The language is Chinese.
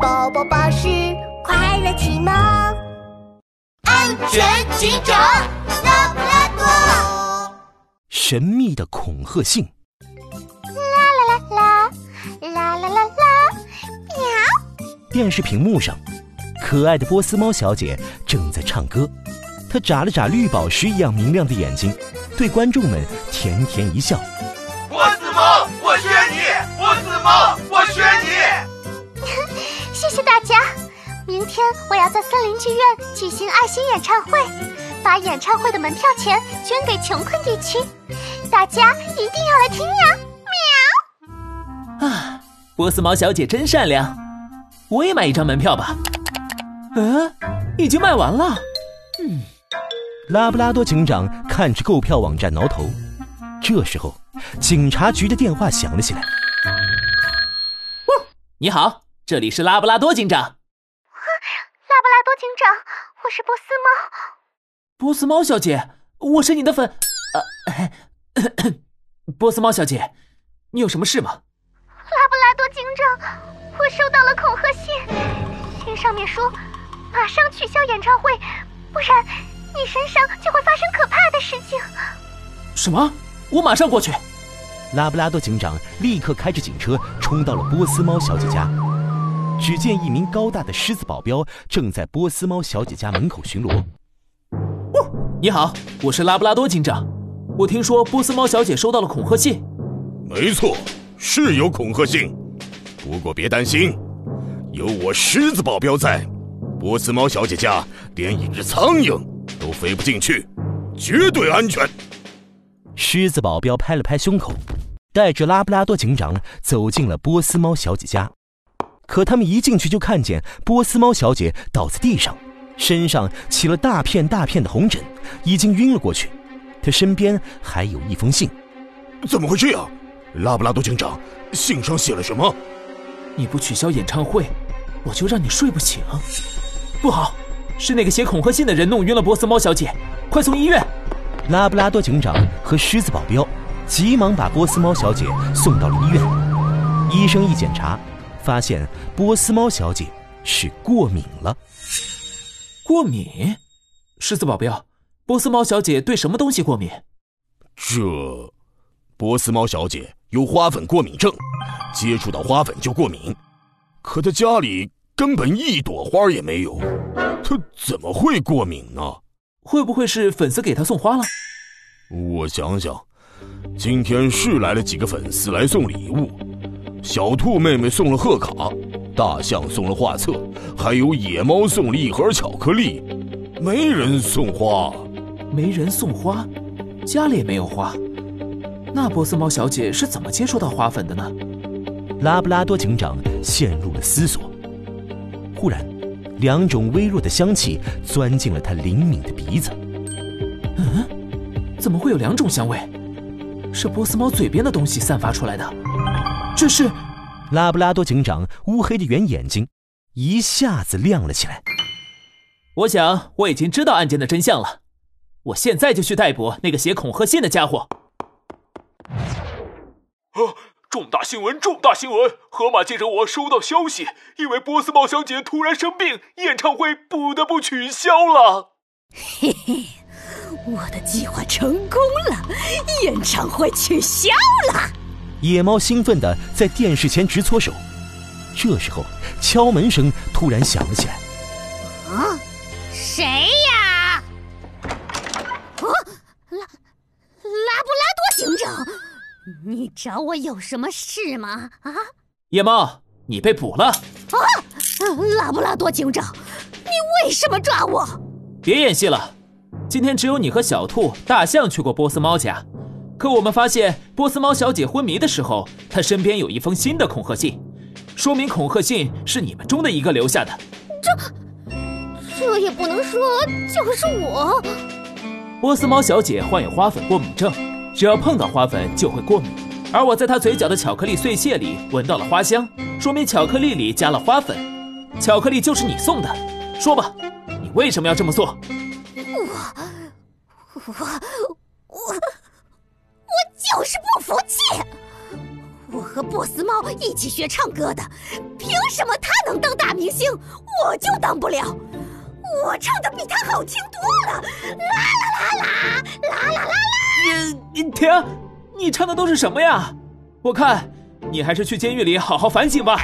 宝宝巴士快乐启蒙，安全警长拉布拉多，神秘的恐吓信。啦啦啦啦啦啦啦啦，喵！电视屏幕上，可爱的波斯猫小姐正在唱歌，她眨了眨绿宝石一样明亮的眼睛，对观众们甜甜一笑。波斯猫，我学你！波斯猫，我要在森林剧院举行爱心演唱会，把演唱会的门票钱捐给穷困地区，大家一定要来听呀！喵！啊，波斯猫小姐真善良，我也买一张门票吧。嗯，已经卖完了。嗯，拉布拉多警长看着购票网站挠头。这时候，警察局的电话响了起来。你好，这里是拉布拉多警长。拉布拉多警长，我是波斯猫。波斯猫小姐，我是你的粉。呃，波斯猫小姐，你有什么事吗？拉布拉多警长，我收到了恐吓信，信上面说马上取消演唱会，不然你身上就会发生可怕的事情。什么？我马上过去。拉布拉多警长立刻开着警车冲到了波斯猫小姐家。只见一名高大的狮子保镖正在波斯猫小姐家门口巡逻。哦，你好，我是拉布拉多警长。我听说波斯猫小姐收到了恐吓信。没错，是有恐吓信。不过别担心，有我狮子保镖在，波斯猫小姐家连一只苍蝇都飞不进去，绝对安全。狮子保镖拍了拍胸口，带着拉布拉多警长走进了波斯猫小姐家。可他们一进去就看见波斯猫小姐倒在地上，身上起了大片大片的红疹，已经晕了过去。她身边还有一封信。怎么会这样？拉布拉多警长，信上写了什么？你不取消演唱会，我就让你睡不醒。不好，是那个写恐吓信的人弄晕了波斯猫小姐，快送医院！拉布拉多警长和狮子保镖急忙把波斯猫小姐送到了医院。医生一检查，发现波斯猫小姐是过敏了。过敏？狮子保镖，波斯猫小姐对什么东西过敏？这，波斯猫小姐有花粉过敏症，接触到花粉就过敏。可她家里根本一朵花也没有，她怎么会过敏呢？会不会是粉丝给她送花了？我想想，今天是来了几个粉丝来送礼物，小兔妹妹送了贺卡，大象送了画册，还有野猫送了一盒巧克力，没人送花。没人送花，家里也没有花，那波斯猫小姐是怎么接触到花粉的呢？拉布拉多警长陷入了思索。忽然。两种微弱的香气钻进了他灵敏的鼻子。嗯，怎么会有两种香味？是波斯猫嘴边的东西散发出来的。这是拉布拉多警长乌黑的圆眼睛一下子亮了起来。我想我已经知道案件的真相了。我现在就去逮捕那个写恐吓信的家伙。啊！重大新闻！重大新闻！河马记者，我收到消息，因为波斯猫小姐突然生病，演唱会不得不取消了。嘿嘿，我的计划成功了，演唱会取消了。野猫兴奋的在电视前直搓手。这时候，敲门声突然响了起来。啊，谁呀？哦，拉拉布拉多警长。你找我有什么事吗？啊，野猫，你被捕了！啊，拉布拉多警长，你为什么抓我？别演戏了，今天只有你和小兔、大象去过波斯猫家，可我们发现波斯猫小姐昏迷的时候，她身边有一封新的恐吓信，说明恐吓信是你们中的一个留下的。这，这也不能说就是我。波斯猫小姐患有花粉过敏症。只要碰到花粉就会过敏，而我在她嘴角的巧克力碎屑里闻到了花香，说明巧克力里加了花粉。巧克力就是你送的，说吧，你为什么要这么做？我，我，是不服气！我和波斯猫一起学唱歌的，凭什么他能当大明星，我就当不了？我唱的比他好听多了，啦啦啦啦，啦啦啦啦！你你停！你唱的都是什么呀？我看，你还是去监狱里好好反省吧。